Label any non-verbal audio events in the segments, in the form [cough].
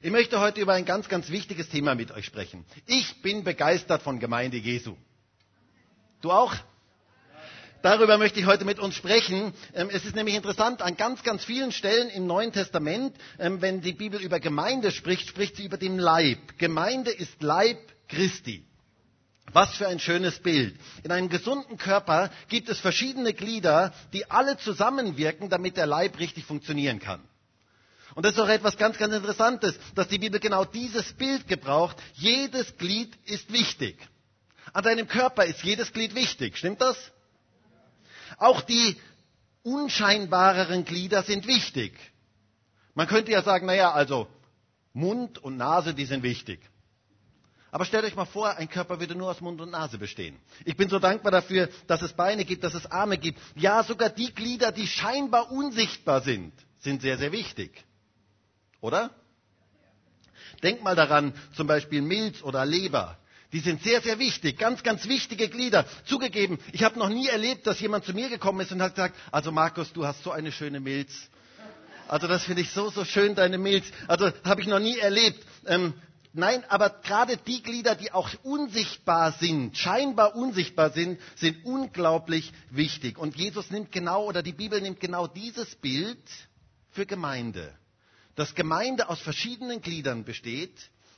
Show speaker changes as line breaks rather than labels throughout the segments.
Ich möchte heute über ein ganz, ganz wichtiges Thema mit euch sprechen. Ich bin begeistert von Gemeinde Jesu. Du auch? Darüber möchte ich heute mit uns sprechen. Ähm, es ist nämlich interessant, an ganz, ganz vielen Stellen im Neuen Testament, ähm, wenn die Bibel über Gemeinde spricht, spricht sie über den Leib. Gemeinde ist Leib Christi. Was für ein schönes Bild. In einem gesunden Körper gibt es verschiedene Glieder, die alle zusammenwirken, damit der Leib richtig funktionieren kann. Und das ist auch etwas ganz, ganz Interessantes, dass die Bibel genau dieses Bild gebraucht. Jedes Glied ist wichtig. An deinem Körper ist jedes Glied wichtig. Stimmt das? Auch die unscheinbareren Glieder sind wichtig. Man könnte ja sagen, naja, also Mund und Nase, die sind wichtig. Aber stellt euch mal vor, ein Körper würde nur aus Mund und Nase bestehen. Ich bin so dankbar dafür, dass es Beine gibt, dass es Arme gibt. Ja, sogar die Glieder, die scheinbar unsichtbar sind, sind sehr, sehr wichtig. Oder? Denk mal daran, zum Beispiel Milz oder Leber. Die sind sehr, sehr wichtig, ganz, ganz wichtige Glieder. Zugegeben, ich habe noch nie erlebt, dass jemand zu mir gekommen ist und hat gesagt, also Markus, du hast so eine schöne Milz. Also das finde ich so, so schön, deine Milz. Also habe ich noch nie erlebt. Ähm, nein, aber gerade die Glieder, die auch unsichtbar sind, scheinbar unsichtbar sind, sind unglaublich wichtig. Und Jesus nimmt genau, oder die Bibel nimmt genau dieses Bild für Gemeinde dass Gemeinde aus verschiedenen Gliedern besteht,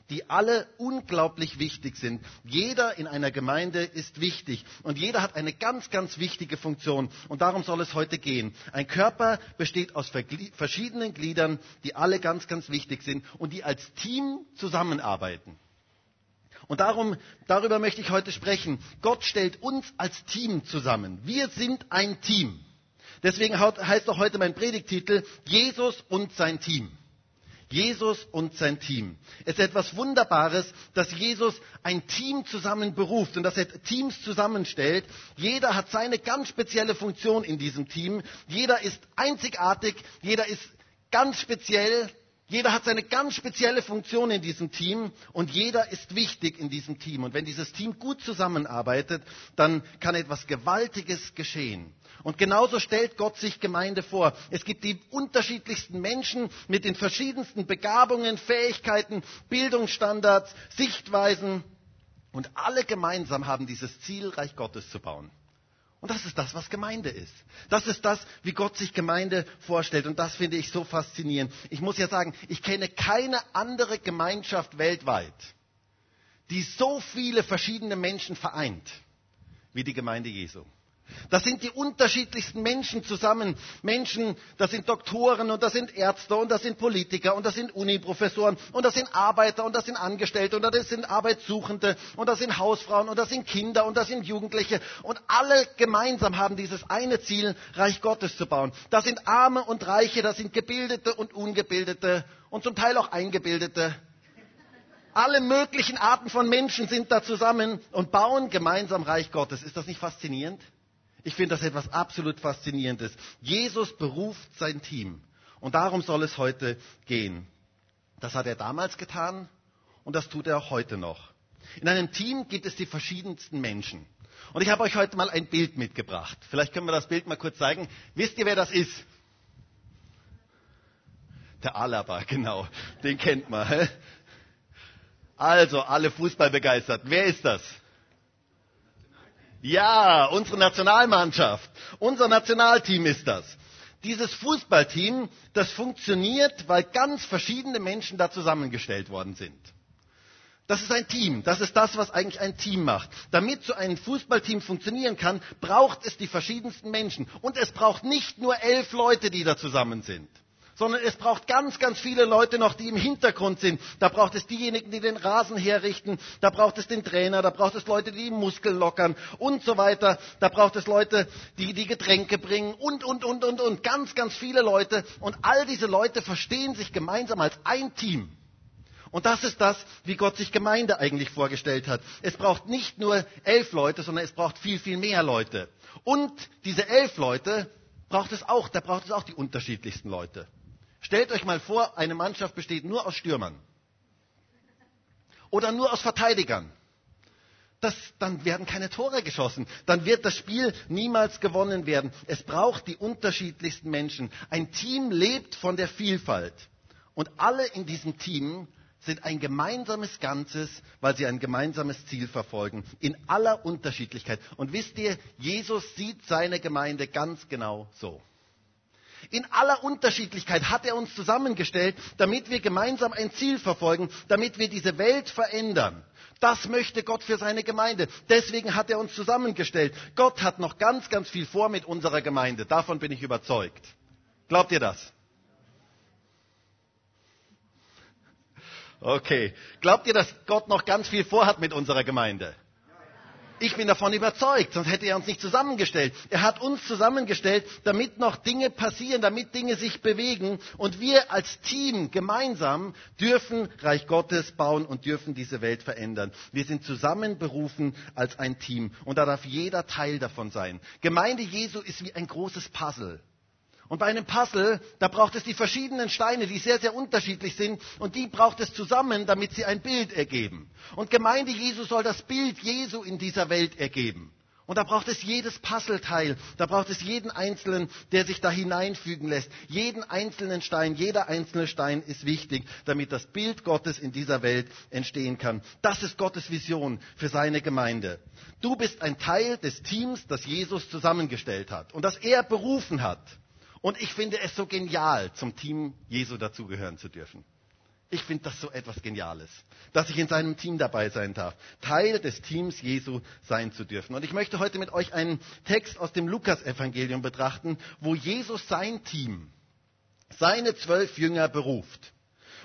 die alle unglaublich wichtig sind. Jeder in einer Gemeinde ist wichtig und jeder hat eine ganz, ganz wichtige Funktion. Und darum soll es heute gehen. Ein Körper besteht aus verschiedenen Gliedern, die alle ganz, ganz wichtig sind und die als Team zusammenarbeiten. Und darum, darüber möchte ich heute sprechen. Gott stellt uns als Team zusammen. Wir sind ein Team. Deswegen heißt auch heute mein Predigtitel Jesus und sein Team. Jesus und sein Team. Es ist etwas Wunderbares, dass Jesus ein Team zusammen beruft und dass er Teams zusammenstellt. Jeder hat seine ganz spezielle Funktion in diesem Team. Jeder ist einzigartig, jeder ist ganz speziell, jeder hat seine ganz spezielle Funktion in diesem Team und jeder ist wichtig in diesem Team. Und wenn dieses Team gut zusammenarbeitet, dann kann etwas Gewaltiges geschehen. Und genauso stellt Gott sich Gemeinde vor. Es gibt die unterschiedlichsten Menschen mit den verschiedensten Begabungen, Fähigkeiten, Bildungsstandards, Sichtweisen. Und alle gemeinsam haben dieses Ziel, Reich Gottes zu bauen. Und das ist das, was Gemeinde ist. Das ist das, wie Gott sich Gemeinde vorstellt. Und das finde ich so faszinierend. Ich muss ja sagen, ich kenne keine andere Gemeinschaft weltweit, die so viele verschiedene Menschen vereint wie die Gemeinde Jesu. Das sind die unterschiedlichsten Menschen zusammen. Menschen, das sind Doktoren und das sind Ärzte und das sind Politiker und das sind Uniprofessoren und das sind Arbeiter und das sind Angestellte und das sind Arbeitssuchende und das sind Hausfrauen und das sind Kinder und das sind Jugendliche und alle gemeinsam haben dieses eine Ziel, Reich Gottes zu bauen. Das sind Arme und Reiche, das sind Gebildete und Ungebildete und zum Teil auch Eingebildete. Alle möglichen Arten von Menschen sind da zusammen und bauen gemeinsam Reich Gottes. Ist das nicht faszinierend? Ich finde das etwas absolut Faszinierendes. Jesus beruft sein Team. Und darum soll es heute gehen. Das hat er damals getan und das tut er auch heute noch. In einem Team gibt es die verschiedensten Menschen. Und ich habe euch heute mal ein Bild mitgebracht. Vielleicht können wir das Bild mal kurz zeigen. Wisst ihr, wer das ist? Der Alaba, genau. Den kennt man. Also, alle Fußball begeistert. Wer ist das? Ja, unsere Nationalmannschaft, unser Nationalteam ist das. Dieses Fußballteam, das funktioniert, weil ganz verschiedene Menschen da zusammengestellt worden sind. Das ist ein Team. Das ist das, was eigentlich ein Team macht. Damit so ein Fußballteam funktionieren kann, braucht es die verschiedensten Menschen. Und es braucht nicht nur elf Leute, die da zusammen sind sondern es braucht ganz, ganz viele Leute noch, die im Hintergrund sind. Da braucht es diejenigen, die den Rasen herrichten, da braucht es den Trainer, da braucht es Leute, die Muskeln lockern und so weiter. Da braucht es Leute, die die Getränke bringen und, und, und, und, und. Ganz, ganz viele Leute. Und all diese Leute verstehen sich gemeinsam als ein Team. Und das ist das, wie Gott sich Gemeinde eigentlich vorgestellt hat. Es braucht nicht nur elf Leute, sondern es braucht viel, viel mehr Leute. Und diese elf Leute braucht es auch, da braucht es auch die unterschiedlichsten Leute. Stellt euch mal vor, eine Mannschaft besteht nur aus Stürmern oder nur aus Verteidigern. Das, dann werden keine Tore geschossen. Dann wird das Spiel niemals gewonnen werden. Es braucht die unterschiedlichsten Menschen. Ein Team lebt von der Vielfalt. Und alle in diesem Team sind ein gemeinsames Ganzes, weil sie ein gemeinsames Ziel verfolgen, in aller Unterschiedlichkeit. Und wisst ihr, Jesus sieht seine Gemeinde ganz genau so. In aller Unterschiedlichkeit hat er uns zusammengestellt, damit wir gemeinsam ein Ziel verfolgen, damit wir diese Welt verändern. Das möchte Gott für seine Gemeinde. Deswegen hat er uns zusammengestellt. Gott hat noch ganz, ganz viel vor mit unserer Gemeinde. Davon bin ich überzeugt. Glaubt ihr das? Okay. Glaubt ihr, dass Gott noch ganz viel vorhat mit unserer Gemeinde? Ich bin davon überzeugt, sonst hätte er uns nicht zusammengestellt. Er hat uns zusammengestellt, damit noch Dinge passieren, damit Dinge sich bewegen. Und wir als Team gemeinsam dürfen Reich Gottes bauen und dürfen diese Welt verändern. Wir sind zusammen berufen als ein Team. Und da darf jeder Teil davon sein. Gemeinde Jesu ist wie ein großes Puzzle. Und bei einem Puzzle, da braucht es die verschiedenen Steine, die sehr, sehr unterschiedlich sind. Und die braucht es zusammen, damit sie ein Bild ergeben. Und Gemeinde Jesu soll das Bild Jesu in dieser Welt ergeben. Und da braucht es jedes Puzzleteil, da braucht es jeden Einzelnen, der sich da hineinfügen lässt. Jeden einzelnen Stein, jeder einzelne Stein ist wichtig, damit das Bild Gottes in dieser Welt entstehen kann. Das ist Gottes Vision für seine Gemeinde. Du bist ein Teil des Teams, das Jesus zusammengestellt hat und das er berufen hat. Und ich finde es so genial, zum Team Jesu dazugehören zu dürfen. Ich finde das so etwas Geniales, dass ich in seinem Team dabei sein darf, Teil des Teams Jesu sein zu dürfen. Und ich möchte heute mit euch einen Text aus dem Lukas-Evangelium betrachten, wo Jesus sein Team, seine zwölf Jünger beruft.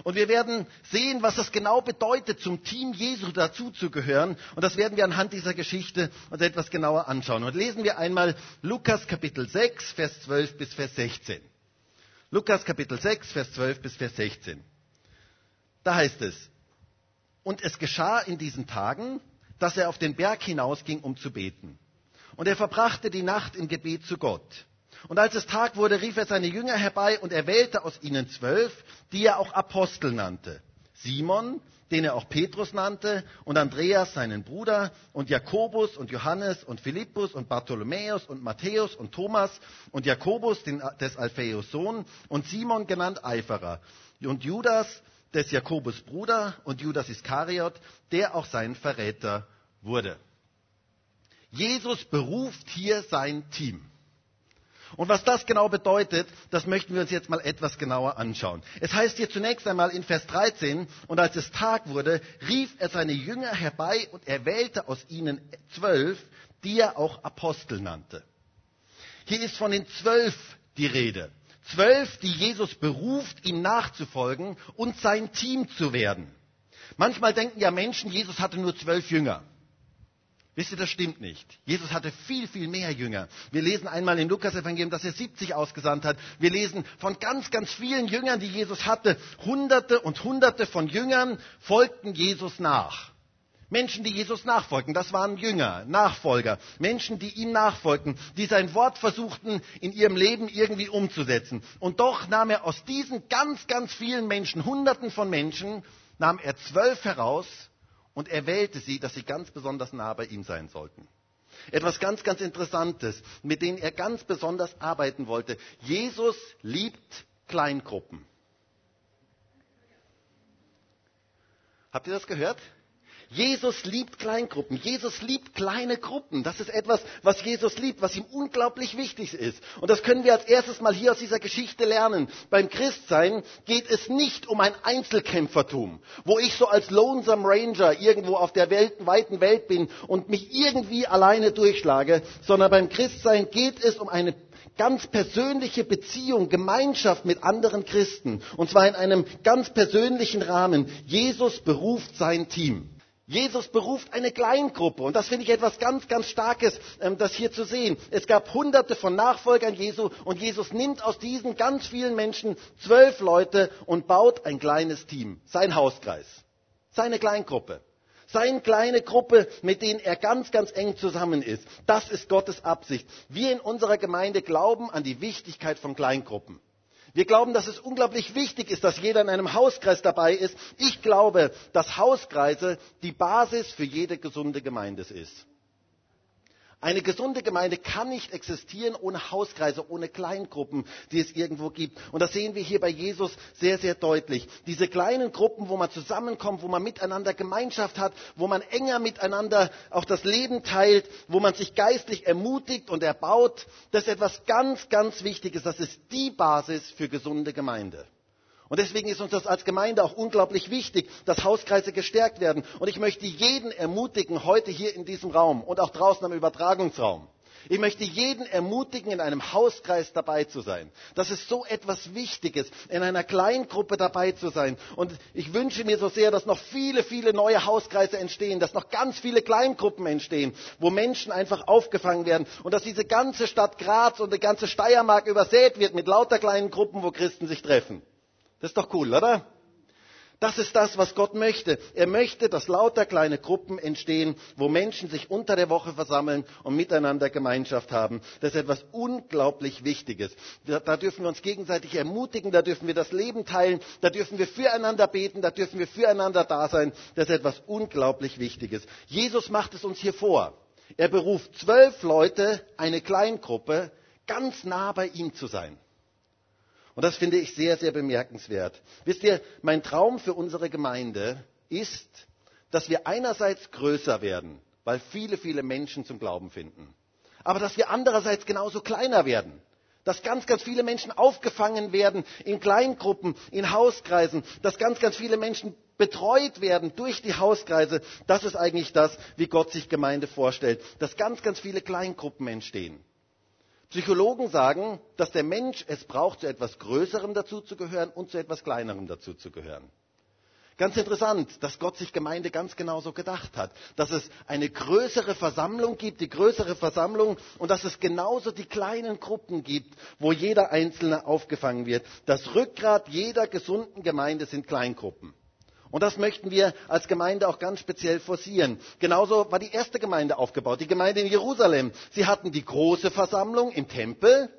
Und wir werden sehen, was das genau bedeutet, zum Team Jesu dazuzugehören. Und das werden wir anhand dieser Geschichte uns etwas genauer anschauen. Und lesen wir einmal Lukas Kapitel 6, Vers 12 bis Vers 16. Lukas Kapitel 6, Vers 12 bis Vers 16. Da heißt es, und es geschah in diesen Tagen, dass er auf den Berg hinausging, um zu beten. Und er verbrachte die Nacht im Gebet zu Gott. Und als es Tag wurde, rief er seine Jünger herbei und er wählte aus ihnen zwölf, die er auch Apostel nannte. Simon, den er auch Petrus nannte, und Andreas, seinen Bruder, und Jakobus und Johannes und Philippus und Bartholomäus und Matthäus und Thomas und Jakobus, den, des Alphaeus Sohn, und Simon genannt Eiferer, und Judas, des Jakobus Bruder, und Judas Iskariot, der auch sein Verräter wurde. Jesus beruft hier sein Team. Und was das genau bedeutet, das möchten wir uns jetzt mal etwas genauer anschauen. Es heißt hier zunächst einmal in Vers 13, und als es Tag wurde, rief er seine Jünger herbei und er wählte aus ihnen zwölf, die er auch Apostel nannte. Hier ist von den zwölf die Rede. Zwölf, die Jesus beruft, ihm nachzufolgen und sein Team zu werden. Manchmal denken ja Menschen, Jesus hatte nur zwölf Jünger. Wisst ihr, das stimmt nicht. Jesus hatte viel, viel mehr Jünger. Wir lesen einmal im Lukas-Evangelium, dass er 70 ausgesandt hat. Wir lesen von ganz, ganz vielen Jüngern, die Jesus hatte. Hunderte und Hunderte von Jüngern folgten Jesus nach. Menschen, die Jesus nachfolgten, das waren Jünger, Nachfolger, Menschen, die ihm nachfolgten, die sein Wort versuchten in ihrem Leben irgendwie umzusetzen. Und doch nahm er aus diesen ganz, ganz vielen Menschen, Hunderten von Menschen, nahm er zwölf heraus und er wählte sie, dass sie ganz besonders nah bei ihm sein sollten. Etwas ganz, ganz Interessantes, mit denen er ganz besonders arbeiten wollte. Jesus liebt Kleingruppen. Habt ihr das gehört? Jesus liebt Kleingruppen. Jesus liebt kleine Gruppen. Das ist etwas, was Jesus liebt, was ihm unglaublich wichtig ist. Und das können wir als erstes mal hier aus dieser Geschichte lernen. Beim Christsein geht es nicht um ein Einzelkämpfertum, wo ich so als Lonesome Ranger irgendwo auf der Welt, weiten Welt bin und mich irgendwie alleine durchschlage, sondern beim Christsein geht es um eine ganz persönliche Beziehung, Gemeinschaft mit anderen Christen. Und zwar in einem ganz persönlichen Rahmen. Jesus beruft sein Team. Jesus beruft eine Kleingruppe und das finde ich etwas ganz, ganz Starkes, ähm, das hier zu sehen. Es gab hunderte von Nachfolgern Jesu und Jesus nimmt aus diesen ganz vielen Menschen zwölf Leute und baut ein kleines Team, sein Hauskreis, seine Kleingruppe. Seine kleine Gruppe, mit denen er ganz, ganz eng zusammen ist. Das ist Gottes Absicht. Wir in unserer Gemeinde glauben an die Wichtigkeit von Kleingruppen. Wir glauben, dass es unglaublich wichtig ist, dass jeder in einem Hauskreis dabei ist. Ich glaube, dass Hauskreise die Basis für jede gesunde Gemeinde ist. Eine gesunde Gemeinde kann nicht existieren ohne Hauskreise, ohne Kleingruppen, die es irgendwo gibt. Und das sehen wir hier bei Jesus sehr, sehr deutlich. Diese kleinen Gruppen, wo man zusammenkommt, wo man miteinander Gemeinschaft hat, wo man enger miteinander auch das Leben teilt, wo man sich geistlich ermutigt und erbaut, das ist etwas ganz, ganz Wichtiges. Das ist die Basis für gesunde Gemeinde. Und deswegen ist uns das als Gemeinde auch unglaublich wichtig, dass Hauskreise gestärkt werden. Und ich möchte jeden ermutigen, heute hier in diesem Raum und auch draußen am Übertragungsraum. Ich möchte jeden ermutigen, in einem Hauskreis dabei zu sein. Das ist so etwas Wichtiges, in einer Kleingruppe dabei zu sein. Und ich wünsche mir so sehr, dass noch viele, viele neue Hauskreise entstehen, dass noch ganz viele Kleingruppen entstehen, wo Menschen einfach aufgefangen werden und dass diese ganze Stadt Graz und die ganze Steiermark übersät wird mit lauter kleinen Gruppen, wo Christen sich treffen. Das ist doch cool, oder? Das ist das, was Gott möchte. Er möchte, dass lauter kleine Gruppen entstehen, wo Menschen sich unter der Woche versammeln und miteinander Gemeinschaft haben. Das ist etwas unglaublich Wichtiges. Da, dürfen wir uns gegenseitig ermutigen, da dürfen wir das Leben teilen, da dürfen wir füreinander beten, da dürfen wir füreinander da sein. Das ist etwas unglaublich Wichtiges. Jesus macht es uns hier vor. Er beruft zwölf Leute, eine Kleingruppe, ganz nah bei ihm zu sein. Und das finde ich sehr, sehr bemerkenswert. Wisst ihr, mein Traum für unsere Gemeinde ist, dass wir einerseits größer werden, weil viele, viele Menschen zum Glauben finden. Aber dass wir andererseits genauso kleiner werden. Dass ganz, ganz viele Menschen aufgefangen werden in Kleingruppen, in Hauskreisen. Dass ganz, ganz viele Menschen betreut werden durch die Hauskreise. Das ist eigentlich das, wie Gott sich Gemeinde vorstellt. Dass ganz, ganz viele Kleingruppen entstehen. Psychologen sagen, dass der Mensch es braucht, zu etwas Größerem dazuzugehören und zu etwas Kleinerem dazuzugehören. Ganz interessant, dass Gott sich Gemeinde ganz genauso gedacht hat. Dass es eine größere Versammlung gibt, die größere Versammlung, und dass es genauso die kleinen Gruppen gibt, wo jeder Einzelne aufgefangen wird. Das Rückgrat jeder gesunden Gemeinde sind Kleingruppen. Und das möchten wir als Gemeinde auch ganz speziell forcieren. Genauso war die erste Gemeinde aufgebaut, die Gemeinde in Jerusalem. Sie hatten die große Versammlung im Tempel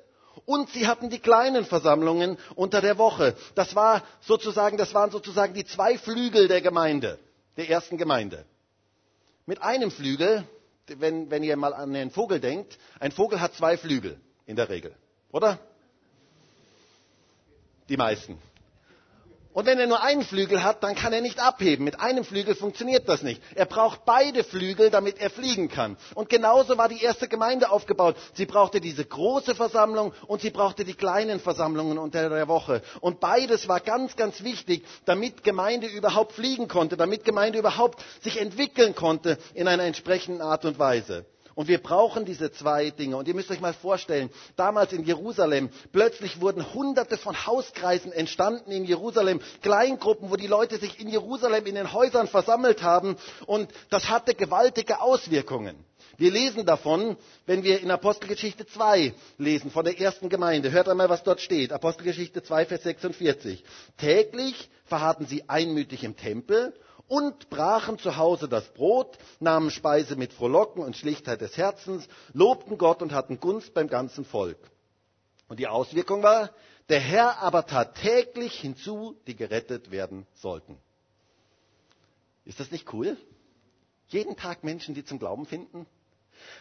und sie hatten die kleinen Versammlungen unter der Woche. Das, war sozusagen, das waren sozusagen die zwei Flügel der Gemeinde, der ersten Gemeinde. Mit einem Flügel, wenn, wenn ihr mal an den Vogel denkt, ein Vogel hat zwei Flügel in der Regel, oder? Die meisten. Und wenn er nur einen Flügel hat, dann kann er nicht abheben. Mit einem Flügel funktioniert das nicht. Er braucht beide Flügel, damit er fliegen kann. Und genauso war die erste Gemeinde aufgebaut. Sie brauchte diese große Versammlung und sie brauchte die kleinen Versammlungen unter der Woche. Und beides war ganz, ganz wichtig, damit Gemeinde überhaupt fliegen konnte, damit Gemeinde überhaupt sich entwickeln konnte in einer entsprechenden Art und Weise. Und wir brauchen diese zwei Dinge. Und ihr müsst euch mal vorstellen, damals in Jerusalem, plötzlich wurden hunderte von Hauskreisen entstanden in Jerusalem, Kleingruppen, wo die Leute sich in Jerusalem in den Häusern versammelt haben. Und das hatte gewaltige Auswirkungen. Wir lesen davon, wenn wir in Apostelgeschichte 2 lesen, von der ersten Gemeinde. Hört einmal, was dort steht. Apostelgeschichte 2, Vers 46. Täglich verharrten sie einmütig im Tempel und brachen zu Hause das Brot, nahmen Speise mit Frohlocken und Schlichtheit des Herzens, lobten Gott und hatten Gunst beim ganzen Volk. Und die Auswirkung war, der Herr aber tat täglich hinzu, die gerettet werden sollten. Ist das nicht cool? Jeden Tag Menschen, die zum Glauben finden?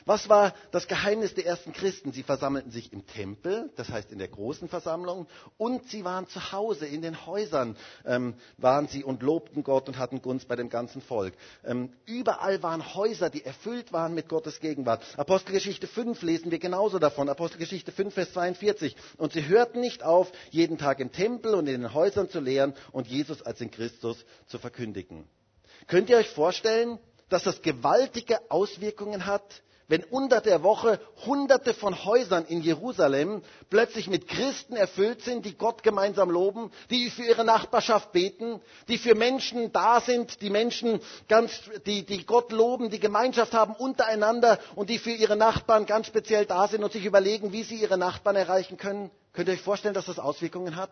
Was war das Geheimnis der ersten Christen? Sie versammelten sich im Tempel, das heißt in der großen Versammlung, und sie waren zu Hause, in den Häusern ähm, waren sie und lobten Gott und hatten Gunst bei dem ganzen Volk. Ähm, überall waren Häuser, die erfüllt waren mit Gottes Gegenwart. Apostelgeschichte 5 lesen wir genauso davon. Apostelgeschichte 5, Vers 42. Und sie hörten nicht auf, jeden Tag im Tempel und in den Häusern zu lehren und Jesus als den Christus zu verkündigen. Könnt ihr euch vorstellen, dass das gewaltige Auswirkungen hat, wenn unter der Woche Hunderte von Häusern in Jerusalem plötzlich mit Christen erfüllt sind, die Gott gemeinsam loben, die für ihre Nachbarschaft beten, die für Menschen da sind, die Menschen ganz, die, die Gott loben, die Gemeinschaft haben untereinander und die für ihre Nachbarn ganz speziell da sind und sich überlegen, wie sie ihre Nachbarn erreichen können. Könnt ihr euch vorstellen, dass das Auswirkungen hat?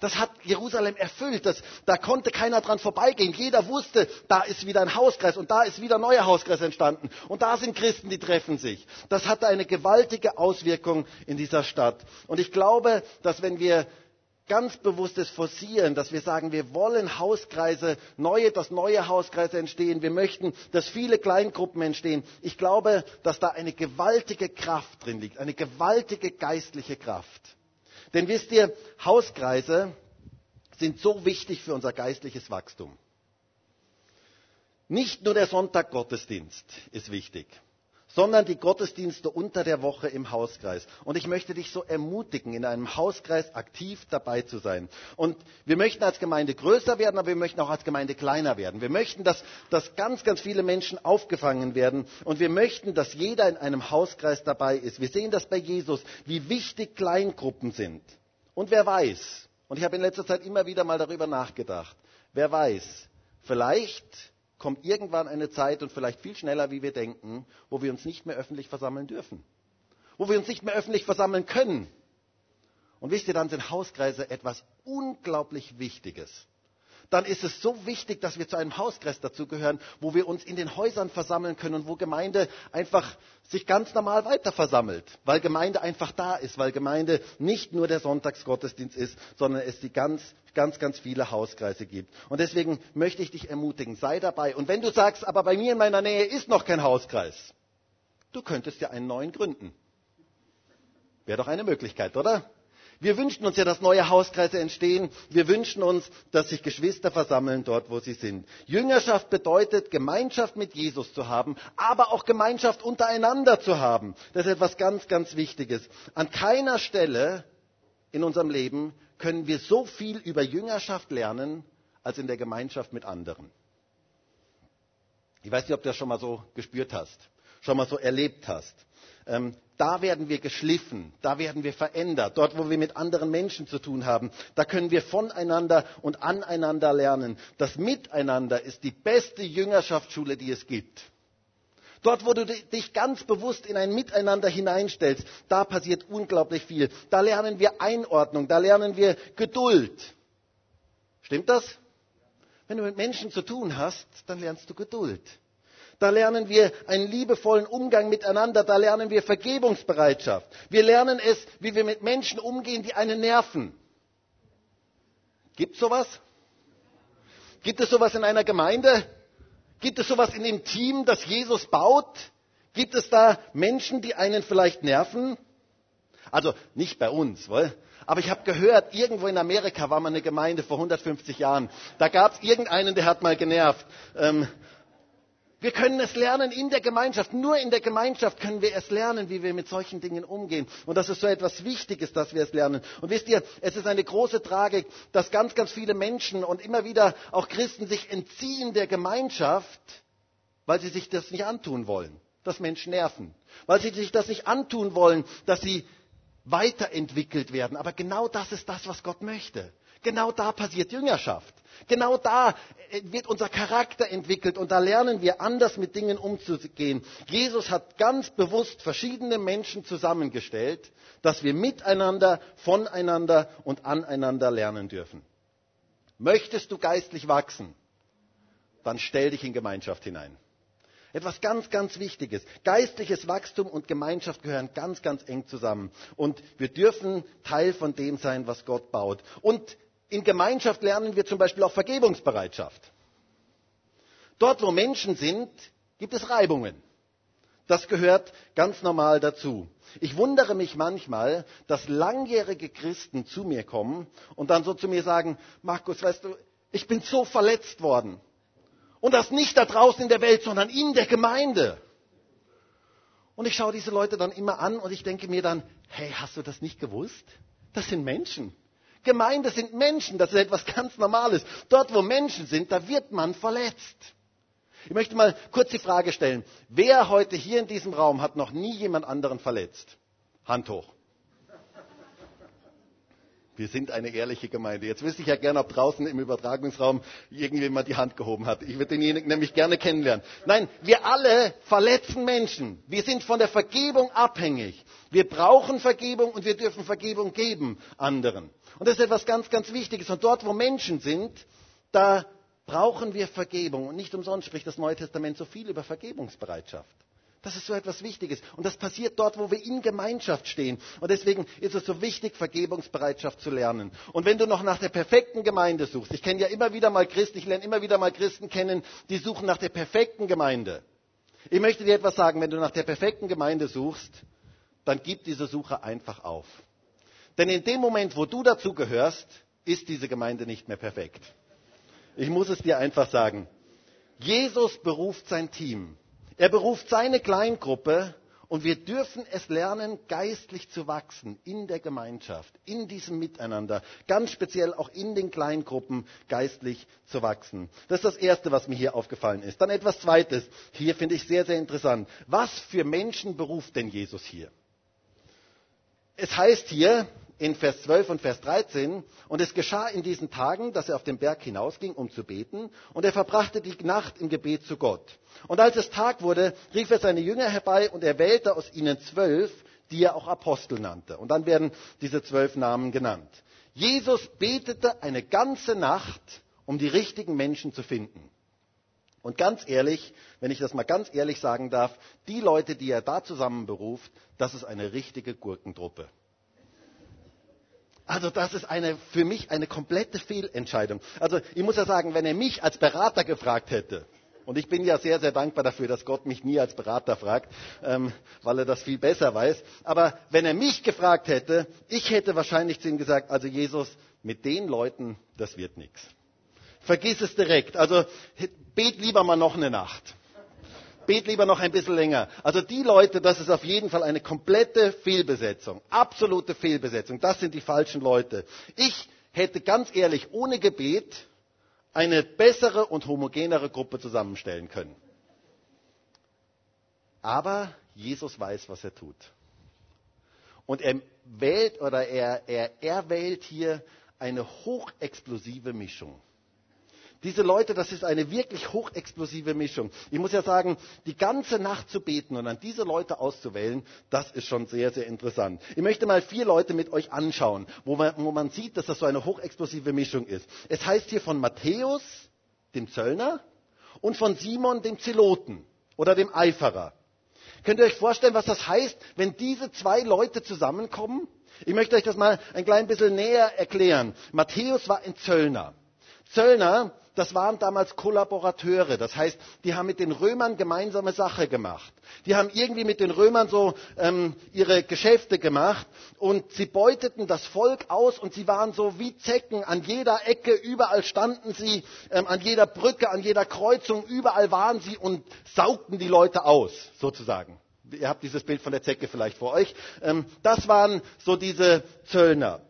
Das hat Jerusalem erfüllt. Das, da konnte keiner dran vorbeigehen. Jeder wusste, da ist wieder ein Hauskreis und da ist wieder ein neuer Hauskreis entstanden. Und da sind Christen, die treffen sich. Das hatte eine gewaltige Auswirkung in dieser Stadt. Und ich glaube, dass wenn wir ganz bewusstes Forcieren, dass wir sagen, wir wollen Hauskreise, neue, dass neue Hauskreise entstehen. Wir möchten, dass viele Kleingruppen entstehen. Ich glaube, dass da eine gewaltige Kraft drin liegt, eine gewaltige geistliche Kraft. Denn wisst ihr, Hauskreise sind so wichtig für unser geistliches Wachstum. Nicht nur der Sonntaggottesdienst ist wichtig sondern die Gottesdienste unter der Woche im Hauskreis. Und ich möchte dich so ermutigen, in einem Hauskreis aktiv dabei zu sein. Und wir möchten als Gemeinde größer werden, aber wir möchten auch als Gemeinde kleiner werden. Wir möchten, dass, dass ganz, ganz viele Menschen aufgefangen werden. Und wir möchten, dass jeder in einem Hauskreis dabei ist. Wir sehen das bei Jesus, wie wichtig Kleingruppen sind. Und wer weiß, und ich habe in letzter Zeit immer wieder mal darüber nachgedacht, wer weiß, vielleicht kommt irgendwann eine Zeit und vielleicht viel schneller, wie wir denken, wo wir uns nicht mehr öffentlich versammeln dürfen. Wo wir uns nicht mehr öffentlich versammeln können. Und wisst ihr, dann sind Hauskreise etwas unglaublich Wichtiges dann ist es so wichtig, dass wir zu einem Hauskreis dazugehören, wo wir uns in den Häusern versammeln können und wo Gemeinde einfach sich ganz normal weiter versammelt, weil Gemeinde einfach da ist, weil Gemeinde nicht nur der Sonntagsgottesdienst ist, sondern es die ganz, ganz, ganz viele Hauskreise gibt. Und deswegen möchte ich dich ermutigen, sei dabei. Und wenn du sagst, aber bei mir in meiner Nähe ist noch kein Hauskreis, du könntest ja einen neuen gründen. Wäre doch eine Möglichkeit, oder? Wir wünschen uns ja, dass neue Hauskreise entstehen. Wir wünschen uns, dass sich Geschwister versammeln dort, wo sie sind. Jüngerschaft bedeutet, Gemeinschaft mit Jesus zu haben, aber auch Gemeinschaft untereinander zu haben. Das ist etwas ganz, ganz Wichtiges. An keiner Stelle in unserem Leben können wir so viel über Jüngerschaft lernen, als in der Gemeinschaft mit anderen. Ich weiß nicht, ob du das schon mal so gespürt hast, schon mal so erlebt hast. Ähm, da werden wir geschliffen, da werden wir verändert. Dort, wo wir mit anderen Menschen zu tun haben, da können wir voneinander und aneinander lernen. Das Miteinander ist die beste Jüngerschaftsschule, die es gibt. Dort, wo du dich ganz bewusst in ein Miteinander hineinstellst, da passiert unglaublich viel. Da lernen wir Einordnung, da lernen wir Geduld. Stimmt das? Wenn du mit Menschen zu tun hast, dann lernst du Geduld. Da lernen wir einen liebevollen Umgang miteinander. Da lernen wir Vergebungsbereitschaft. Wir lernen es, wie wir mit Menschen umgehen, die einen nerven. Gibt es sowas? Gibt es sowas in einer Gemeinde? Gibt es sowas in dem Team, das Jesus baut? Gibt es da Menschen, die einen vielleicht nerven? Also nicht bei uns, wohl? Aber ich habe gehört, irgendwo in Amerika war mal eine Gemeinde vor 150 Jahren. Da gab es irgendeinen, der hat mal genervt. Ähm, wir können es lernen in der Gemeinschaft. Nur in der Gemeinschaft können wir es lernen, wie wir mit solchen Dingen umgehen. Und das ist so etwas Wichtiges, dass wir es lernen. Und wisst ihr, es ist eine große Tragik, dass ganz, ganz viele Menschen und immer wieder auch Christen sich entziehen der Gemeinschaft, weil sie sich das nicht antun wollen, dass Menschen nerven. Weil sie sich das nicht antun wollen, dass sie weiterentwickelt werden. Aber genau das ist das, was Gott möchte. Genau da passiert Jüngerschaft. Genau da äh, wird unser Charakter entwickelt und da lernen wir anders mit Dingen umzugehen. Jesus hat ganz bewusst verschiedene Menschen zusammengestellt, dass wir miteinander, voneinander und aneinander lernen dürfen. Möchtest du geistlich wachsen? Dann stell dich in Gemeinschaft hinein. Etwas ganz, ganz Wichtiges. Geistliches Wachstum und Gemeinschaft gehören ganz, ganz eng zusammen. Und wir dürfen Teil von dem sein, was Gott baut. Und in Gemeinschaft lernen wir zum Beispiel auch Vergebungsbereitschaft. Dort, wo Menschen sind, gibt es Reibungen. Das gehört ganz normal dazu. Ich wundere mich manchmal, dass langjährige Christen zu mir kommen und dann so zu mir sagen, Markus, weißt du, ich bin so verletzt worden. Und das nicht da draußen in der Welt, sondern in der Gemeinde. Und ich schaue diese Leute dann immer an und ich denke mir dann, hey, hast du das nicht gewusst? Das sind Menschen. Gemeinde sind Menschen, das ist etwas [laughs] ganz Normales. Dort, wo Menschen sind, da wird man verletzt. Ich möchte mal kurz die Frage stellen, wer heute hier in diesem Raum hat noch nie jemand anderen verletzt? Hand hoch. Wir sind eine ehrliche Gemeinde. Jetzt wüsste ich ja gerne, ob draußen im Übertragungsraum irgendjemand die Hand gehoben hat. Ich würde denjenigen nämlich gerne kennenlernen. Nein, wir alle verletzen Menschen. Wir sind von der Vergebung abhängig. Wir brauchen Vergebung und wir dürfen Vergebung geben anderen. Und das ist etwas ganz, ganz Wichtiges. Und dort, wo Menschen sind, da brauchen wir Vergebung. Und nicht umsonst spricht das Neue Testament so viel über Vergebungsbereitschaft. Das ist so etwas Wichtiges. Und das passiert dort, wo wir in Gemeinschaft stehen. Und deswegen ist es so wichtig, Vergebungsbereitschaft zu lernen. Und wenn du noch nach der perfekten Gemeinde suchst, ich kenne ja immer wieder mal Christen, ich lerne immer wieder mal Christen kennen, die suchen nach der perfekten Gemeinde. Ich möchte dir etwas sagen, wenn du nach der perfekten Gemeinde suchst, dann gib diese Suche einfach auf. Denn in dem Moment, wo du dazu gehörst, ist diese Gemeinde nicht mehr perfekt. Ich muss es dir einfach sagen. Jesus beruft sein Team. Er beruft seine Kleingruppe und wir dürfen es lernen, geistlich zu wachsen in der Gemeinschaft, in diesem Miteinander, ganz speziell auch in den Kleingruppen geistlich zu wachsen. Das ist das Erste, was mir hier aufgefallen ist. Dann etwas Zweites. Hier finde ich sehr, sehr interessant. Was für Menschen beruft denn Jesus hier? Es heißt hier, in Vers 12 und Vers 13, und es geschah in diesen Tagen, dass er auf den Berg hinausging, um zu beten, und er verbrachte die Nacht im Gebet zu Gott. Und als es Tag wurde, rief er seine Jünger herbei und er wählte aus ihnen zwölf, die er auch Apostel nannte. Und dann werden diese zwölf Namen genannt. Jesus betete eine ganze Nacht, um die richtigen Menschen zu finden. Und ganz ehrlich, wenn ich das mal ganz ehrlich sagen darf, die Leute, die er da zusammen beruft, das ist eine richtige Gurkentruppe. Also das ist eine, für mich eine komplette Fehlentscheidung. Also ich muss ja sagen, wenn er mich als Berater gefragt hätte, und ich bin ja sehr, sehr dankbar dafür, dass Gott mich nie als Berater fragt, ähm, weil er das viel besser weiß. Aber wenn er mich gefragt hätte, ich hätte wahrscheinlich zu ihm gesagt, also Jesus, mit den Leuten, das wird nichts. Vergiss es direkt. Also bet lieber mal noch eine Nacht bet lieber noch ein bisschen länger. Also die Leute, das ist auf jeden Fall eine komplette Fehlbesetzung. Absolute Fehlbesetzung. Das sind die falschen Leute. Ich hätte ganz ehrlich ohne Gebet eine bessere und homogenere Gruppe zusammenstellen können. Aber Jesus weiß, was er tut. Und er wählt oder er, er, er wählt hier eine hochexplosive Mischung. Diese Leute, das ist eine wirklich hochexplosive Mischung. Ich muss ja sagen, die ganze Nacht zu beten und an diese Leute auszuwählen, das ist schon sehr, sehr interessant. Ich möchte mal vier Leute mit euch anschauen, wo man, wo man sieht, dass das so eine hochexplosive Mischung ist. Es heißt hier von Matthäus, dem Zöllner, und von Simon, dem Zeloten oder dem Eiferer. Könnt ihr euch vorstellen, was das heißt, wenn diese zwei Leute zusammenkommen? Ich möchte euch das mal ein klein bisschen näher erklären. Matthäus war ein Zöllner. Zöllner das waren damals Kollaborateure. Das heißt, die haben mit den Römern gemeinsame Sache gemacht. Die haben irgendwie mit den Römern so ähm, ihre Geschäfte gemacht und sie beuteten das Volk aus und sie waren so wie Zecken an jeder Ecke, überall standen sie, ähm, an jeder Brücke, an jeder Kreuzung, überall waren sie und saugten die Leute aus, sozusagen. Ihr habt dieses Bild von der Zecke vielleicht vor euch. Ähm, das waren so diese Zöllner.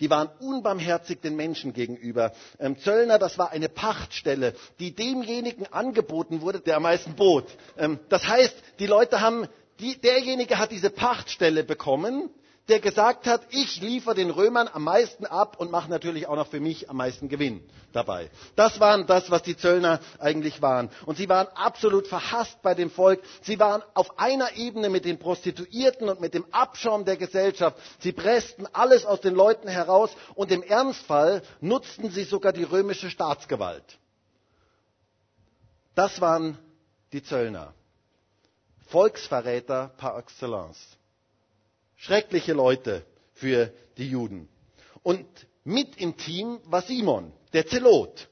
Die waren unbarmherzig den Menschen gegenüber. Ähm, Zöllner, das war eine Pachtstelle, die demjenigen angeboten wurde, der am meisten bot. Ähm, das heißt, die Leute haben, die, derjenige hat diese Pachtstelle bekommen der gesagt hat, ich liefere den Römern am meisten ab und mache natürlich auch noch für mich am meisten Gewinn dabei. Das waren das, was die Zöllner eigentlich waren. Und sie waren absolut verhasst bei dem Volk. Sie waren auf einer Ebene mit den Prostituierten und mit dem Abschaum der Gesellschaft. Sie pressten alles aus den Leuten heraus und im Ernstfall nutzten sie sogar die römische Staatsgewalt. Das waren die Zöllner. Volksverräter par excellence. Schreckliche Leute für die Juden. Und mit im Team war Simon, der Zelot.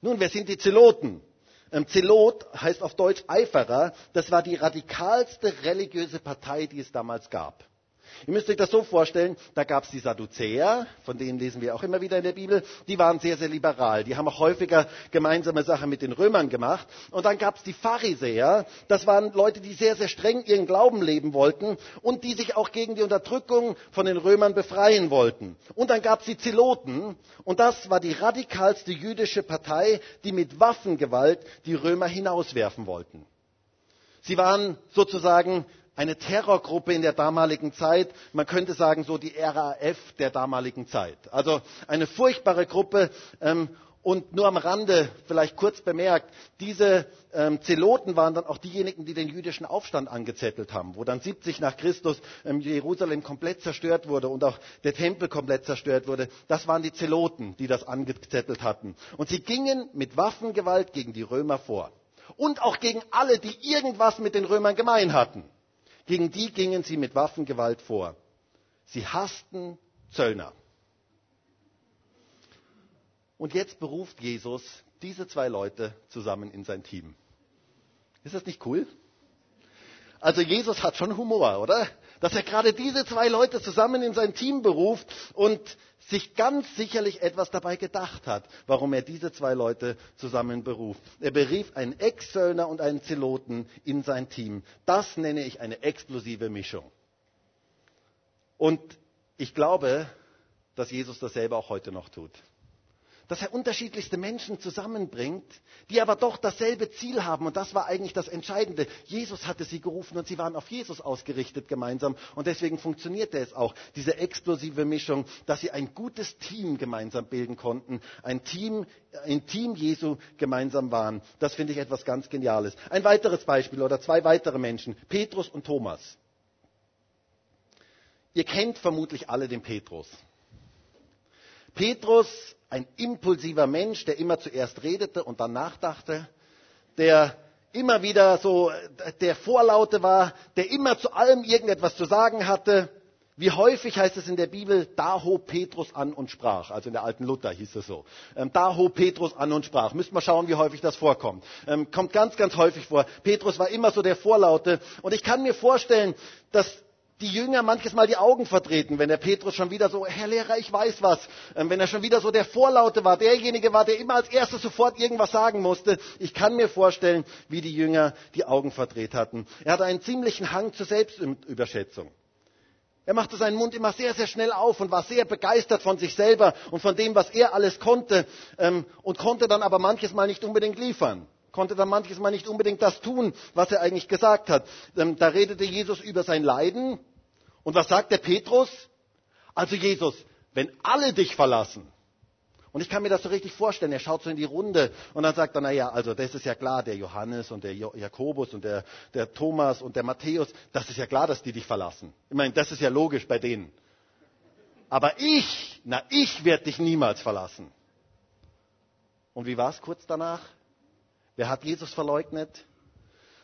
Nun, wer sind die Zeloten? Ähm, Zelot heißt auf Deutsch Eiferer. Das war die radikalste religiöse Partei, die es damals gab. Ihr müsst euch das so vorstellen, da gab es die Sadduzäer, von denen lesen wir auch immer wieder in der Bibel, die waren sehr, sehr liberal. Die haben auch häufiger gemeinsame Sachen mit den Römern gemacht. Und dann gab es die Pharisäer, das waren Leute, die sehr, sehr streng ihren Glauben leben wollten und die sich auch gegen die Unterdrückung von den Römern befreien wollten. Und dann gab es die Zeloten und das war die radikalste jüdische Partei, die mit Waffengewalt die Römer hinauswerfen wollten. Sie waren sozusagen eine Terrorgruppe in der damaligen Zeit. Man könnte sagen, so die RAF der damaligen Zeit. Also eine furchtbare Gruppe. Ähm, und nur am Rande, vielleicht kurz bemerkt, diese ähm, Zeloten waren dann auch diejenigen, die den jüdischen Aufstand angezettelt haben, wo dann 70 nach Christus ähm, Jerusalem komplett zerstört wurde und auch der Tempel komplett zerstört wurde. Das waren die Zeloten, die das angezettelt hatten. Und sie gingen mit Waffengewalt gegen die Römer vor. und auch gegen alle, die irgendwas mit den Römern gemein hatten. Gegen die gingen sie mit Waffengewalt vor. Sie hassten Zöllner. Und jetzt beruft Jesus diese zwei Leute zusammen in sein Team. Ist das nicht cool? Also Jesus hat schon Humor, oder? Dass er gerade diese zwei Leute zusammen in sein Team beruft und sich ganz sicherlich etwas dabei gedacht hat, warum er diese zwei Leute zusammen beruft. Er berief einen Ex-Söldner und einen Zeloten in sein Team. Das nenne ich eine explosive Mischung. Und ich glaube, dass Jesus das selber auch heute noch tut dass er unterschiedlichste Menschen zusammenbringt, die aber doch dasselbe Ziel haben. Und das war eigentlich das Entscheidende. Jesus hatte sie gerufen und sie waren auf Jesus ausgerichtet gemeinsam. Und deswegen funktionierte es auch, diese explosive Mischung, dass sie ein gutes Team gemeinsam bilden konnten, ein Team, ein Team Jesu gemeinsam waren. Das finde ich etwas ganz Geniales. Ein weiteres Beispiel oder zwei weitere Menschen, Petrus und Thomas. Ihr kennt vermutlich alle den Petrus. Petrus ein impulsiver Mensch, der immer zuerst redete und dann nachdachte, der immer wieder so der Vorlaute war, der immer zu allem irgendetwas zu sagen hatte. Wie häufig heißt es in der Bibel, da hob Petrus an und sprach. Also in der alten Luther hieß es so. Ähm, da hob Petrus an und sprach. Müssen wir schauen, wie häufig das vorkommt. Ähm, kommt ganz, ganz häufig vor. Petrus war immer so der Vorlaute. Und ich kann mir vorstellen, dass die Jünger manches Mal die Augen vertreten, wenn der Petrus schon wieder so, Herr Lehrer, ich weiß was, ähm, wenn er schon wieder so der Vorlaute war, derjenige war, der immer als erstes sofort irgendwas sagen musste. Ich kann mir vorstellen, wie die Jünger die Augen verdreht hatten. Er hatte einen ziemlichen Hang zur Selbstüberschätzung. Er machte seinen Mund immer sehr, sehr schnell auf und war sehr begeistert von sich selber und von dem, was er alles konnte ähm, und konnte dann aber manches Mal nicht unbedingt liefern konnte dann manches Mal nicht unbedingt das tun, was er eigentlich gesagt hat. Ähm, da redete Jesus über sein Leiden und was sagt der Petrus? Also Jesus, wenn alle dich verlassen, und ich kann mir das so richtig vorstellen, er schaut so in die Runde und dann sagt er, naja, also das ist ja klar, der Johannes und der Jakobus und der, der Thomas und der Matthäus, das ist ja klar, dass die dich verlassen. Ich meine, das ist ja logisch bei denen. Aber ich, na, ich werde dich niemals verlassen. Und wie war es kurz danach? Wer hat Jesus verleugnet?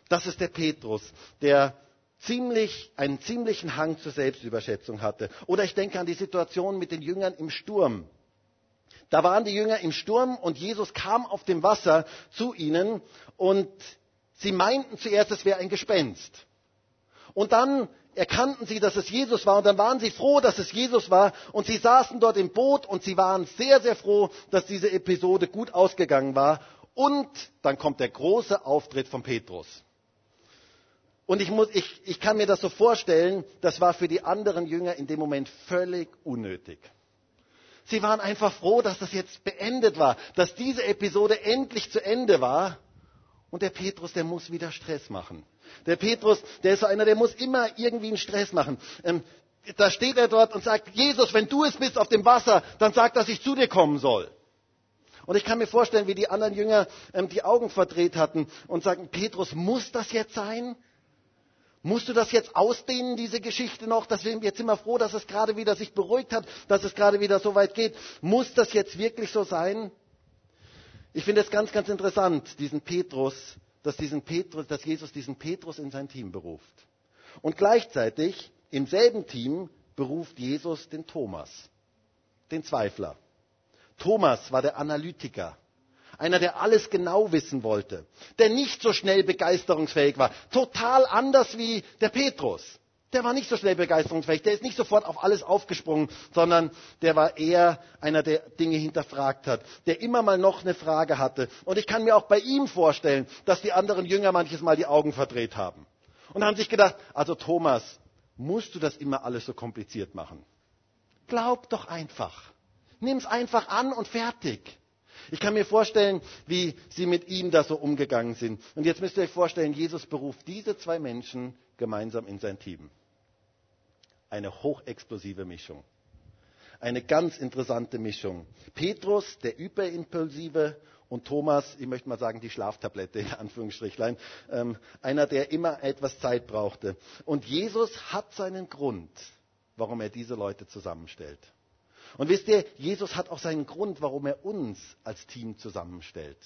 Das ist der Petrus, der ziemlich, einen ziemlichen Hang zur Selbstüberschätzung hatte. Oder ich denke an die Situation mit den Jüngern im Sturm. Da waren die Jünger im Sturm und Jesus kam auf dem Wasser zu ihnen und sie meinten zuerst, es wäre ein Gespenst. Und dann erkannten sie, dass es Jesus war und dann waren sie froh, dass es Jesus war und sie saßen dort im Boot und sie waren sehr, sehr froh, dass diese Episode gut ausgegangen war. Und dann kommt der große Auftritt von Petrus. Und ich, muss, ich, ich kann mir das so vorstellen, das war für die anderen Jünger in dem Moment völlig unnötig. Sie waren einfach froh, dass das jetzt beendet war, dass diese Episode endlich zu Ende war. Und der Petrus, der muss wieder Stress machen. Der Petrus, der ist so einer, der muss immer irgendwie einen Stress machen. Ähm, da steht er dort und sagt, Jesus, wenn du es bist auf dem Wasser, dann sag, dass ich zu dir kommen soll. Und ich kann mir vorstellen, wie die anderen Jünger ähm, die Augen verdreht hatten und sagen, Petrus, muss das jetzt sein? Musst du das jetzt ausdehnen, diese Geschichte noch? Dass wir jetzt immer froh, dass es gerade wieder sich beruhigt hat, dass es gerade wieder so weit geht. Muss das jetzt wirklich so sein? Ich finde es ganz, ganz interessant, diesen Petrus, dass, diesen Petrus, dass Jesus diesen Petrus in sein Team beruft. Und gleichzeitig im selben Team beruft Jesus den Thomas, den Zweifler. Thomas war der Analytiker. Einer, der alles genau wissen wollte, der nicht so schnell begeisterungsfähig war. Total anders wie der Petrus. Der war nicht so schnell begeisterungsfähig, der ist nicht sofort auf alles aufgesprungen, sondern der war eher einer, der Dinge hinterfragt hat, der immer mal noch eine Frage hatte. Und ich kann mir auch bei ihm vorstellen, dass die anderen Jünger manches Mal die Augen verdreht haben. Und haben sich gedacht, also Thomas, musst du das immer alles so kompliziert machen? Glaub doch einfach. Nimm's einfach an und fertig. Ich kann mir vorstellen, wie sie mit ihm da so umgegangen sind. Und jetzt müsst ihr euch vorstellen, Jesus beruft diese zwei Menschen gemeinsam in sein Team. Eine hochexplosive Mischung. Eine ganz interessante Mischung. Petrus, der Überimpulsive, und Thomas, ich möchte mal sagen, die Schlaftablette, in Anführungsstrichlein, ähm, einer, der immer etwas Zeit brauchte. Und Jesus hat seinen Grund, warum er diese Leute zusammenstellt. Und wisst ihr, Jesus hat auch seinen Grund, warum er uns als Team zusammenstellt.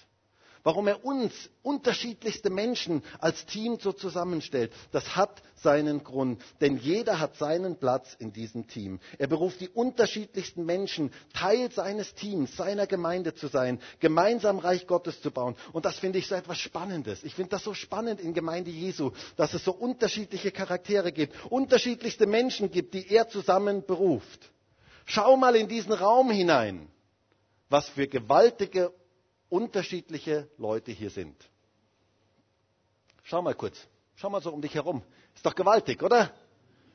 warum er uns, unterschiedlichste Menschen, als Team so zusammenstellt, das hat seinen Grund. Denn jeder hat seinen Platz in diesem Team. Er beruft die unterschiedlichsten Menschen, Teil seines Teams, seiner Gemeinde zu sein, gemeinsam Reich Gottes zu bauen. Und das finde ich so etwas Spannendes. Ich finde das so spannend in Gemeinde Jesu, dass es so unterschiedliche Charaktere gibt, unterschiedlichste Menschen gibt, die er zusammen beruft. Schau mal in diesen Raum hinein, was für gewaltige unterschiedliche Leute hier sind. Schau mal kurz. Schau mal so um dich herum. Ist doch gewaltig, oder?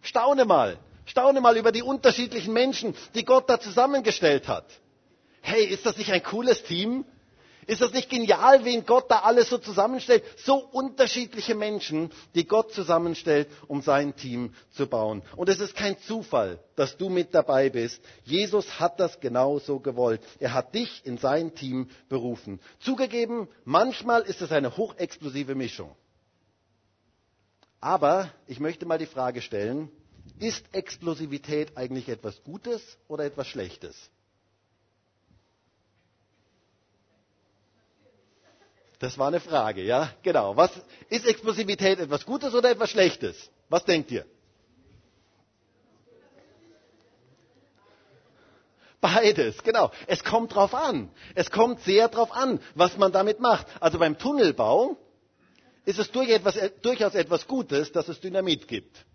Staune mal. Staune mal über die unterschiedlichen Menschen, die Gott da zusammengestellt hat. Hey, ist das nicht ein cooles Team? Ist das nicht genial, wen Gott da alles so zusammenstellt? So unterschiedliche Menschen, die Gott zusammenstellt, um sein Team zu bauen. Und es ist kein Zufall, dass du mit dabei bist. Jesus hat das genau so gewollt. Er hat dich in sein Team berufen. Zugegeben, manchmal ist es eine hochexplosive Mischung. Aber ich möchte mal die Frage stellen, ist Explosivität eigentlich etwas Gutes oder etwas Schlechtes? Das war eine Frage, ja? Genau. Was, ist Explosivität etwas Gutes oder etwas Schlechtes? Was denkt ihr? Beides, genau. Es kommt drauf an. Es kommt sehr drauf an, was man damit macht. Also beim Tunnelbau ist es durchaus etwas Gutes, dass es Dynamit gibt.